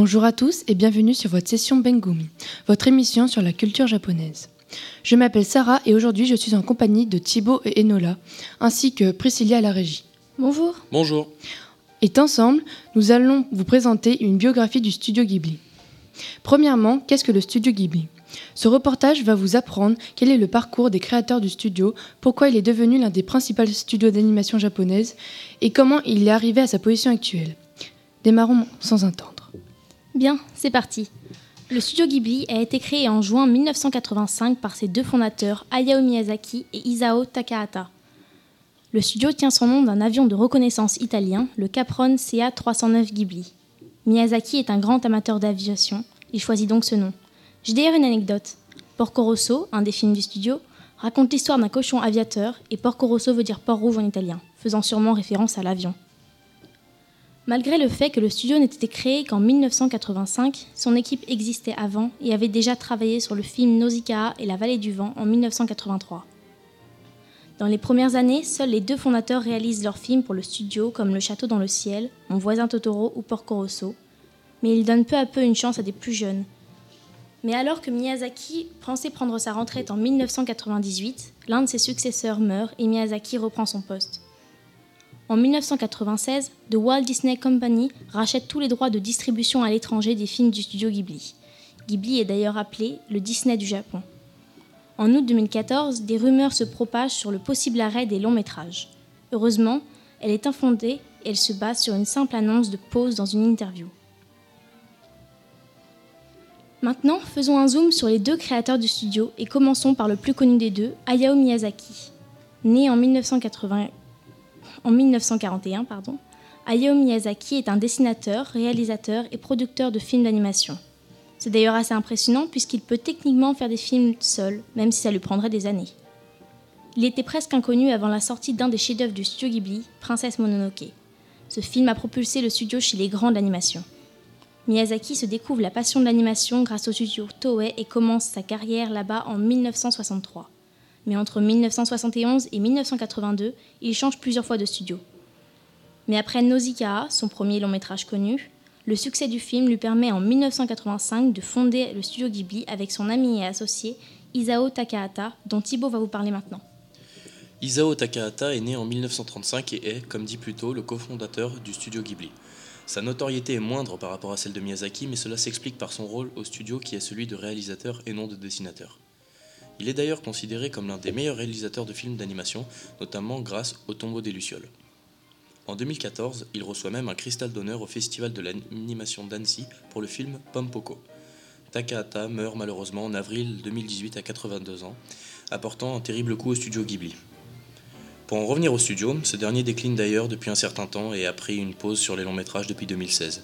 Bonjour à tous et bienvenue sur votre session Bengumi, votre émission sur la culture japonaise. Je m'appelle Sarah et aujourd'hui je suis en compagnie de Thibaut et Enola, ainsi que Priscilla à la régie. Bonjour. Bonjour. Et ensemble, nous allons vous présenter une biographie du studio Ghibli. Premièrement, qu'est-ce que le studio Ghibli? Ce reportage va vous apprendre quel est le parcours des créateurs du studio, pourquoi il est devenu l'un des principaux studios d'animation japonaise et comment il est arrivé à sa position actuelle. Démarrons sans attendre. Bien, c'est parti. Le studio Ghibli a été créé en juin 1985 par ses deux fondateurs, Hayao Miyazaki et Isao Takahata. Le studio tient son nom d'un avion de reconnaissance italien, le Capron CA-309 Ghibli. Miyazaki est un grand amateur d'aviation, il choisit donc ce nom. J'ai d'ailleurs une anecdote. Porco Rosso, un des films du studio, raconte l'histoire d'un cochon aviateur et Porco Rosso veut dire port rouge en italien, faisant sûrement référence à l'avion. Malgré le fait que le studio n'était créé qu'en 1985, son équipe existait avant et avait déjà travaillé sur le film Nausicaa et la vallée du vent en 1983. Dans les premières années, seuls les deux fondateurs réalisent leurs films pour le studio comme Le Château dans le ciel, Mon voisin Totoro ou Porco Rosso, mais ils donnent peu à peu une chance à des plus jeunes. Mais alors que Miyazaki pensait prendre sa retraite en 1998, l'un de ses successeurs meurt et Miyazaki reprend son poste. En 1996, The Walt Disney Company rachète tous les droits de distribution à l'étranger des films du studio Ghibli. Ghibli est d'ailleurs appelé le Disney du Japon. En août 2014, des rumeurs se propagent sur le possible arrêt des longs métrages. Heureusement, elle est infondée et elle se base sur une simple annonce de pause dans une interview. Maintenant, faisons un zoom sur les deux créateurs du studio et commençons par le plus connu des deux, Hayao Miyazaki. Né en 1980 en 1941, pardon, Hayao Miyazaki est un dessinateur, réalisateur et producteur de films d'animation. C'est d'ailleurs assez impressionnant puisqu'il peut techniquement faire des films seul, même si ça lui prendrait des années. Il était presque inconnu avant la sortie d'un des chefs-d'œuvre du studio Ghibli, Princesse Mononoke. Ce film a propulsé le studio chez les grands de l'animation. Miyazaki se découvre la passion de l'animation grâce au studio Toei et commence sa carrière là-bas en 1963 mais entre 1971 et 1982, il change plusieurs fois de studio. Mais après Nausicaa, son premier long métrage connu, le succès du film lui permet en 1985 de fonder le studio Ghibli avec son ami et associé Isao Takahata, dont Thibaut va vous parler maintenant. Isao Takahata est né en 1935 et est, comme dit plus tôt, le cofondateur du studio Ghibli. Sa notoriété est moindre par rapport à celle de Miyazaki, mais cela s'explique par son rôle au studio qui est celui de réalisateur et non de dessinateur. Il est d'ailleurs considéré comme l'un des meilleurs réalisateurs de films d'animation, notamment grâce au Tombeau des Lucioles. En 2014, il reçoit même un cristal d'honneur au Festival de l'animation d'Annecy pour le film Pompoko. Takahata meurt malheureusement en avril 2018 à 82 ans, apportant un terrible coup au studio Ghibli. Pour en revenir au studio, ce dernier décline d'ailleurs depuis un certain temps et a pris une pause sur les longs métrages depuis 2016.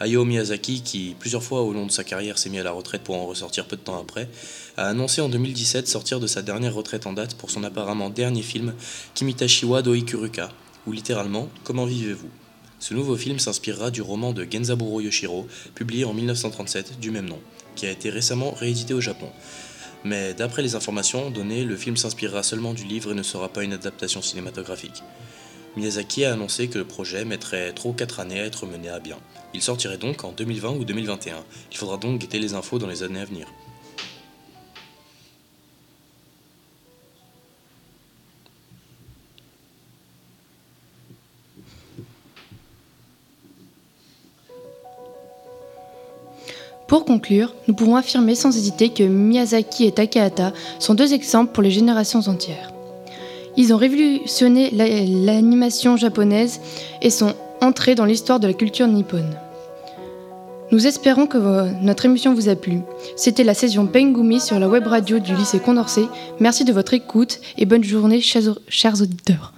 Hayao Miyazaki, qui plusieurs fois au long de sa carrière s'est mis à la retraite pour en ressortir peu de temps après, a annoncé en 2017 sortir de sa dernière retraite en date pour son apparemment dernier film Kimitashi wa Doikuruka, ou littéralement Comment vivez-vous? Ce nouveau film s'inspirera du roman de Genzaburo Yoshiro, publié en 1937 du même nom, qui a été récemment réédité au Japon. Mais d'après les informations données, le film s'inspirera seulement du livre et ne sera pas une adaptation cinématographique. Miyazaki a annoncé que le projet mettrait 3 ou 4 années à être mené à bien. Il sortirait donc en 2020 ou 2021. Il faudra donc guetter les infos dans les années à venir. Pour conclure, nous pouvons affirmer sans hésiter que Miyazaki et Takahata sont deux exemples pour les générations entières. Ils ont révolutionné l'animation japonaise et sont entrés dans l'histoire de la culture nippone. Nous espérons que notre émission vous a plu. C'était la session Pengumi sur la web radio du lycée Condorcet. Merci de votre écoute et bonne journée, chers auditeurs.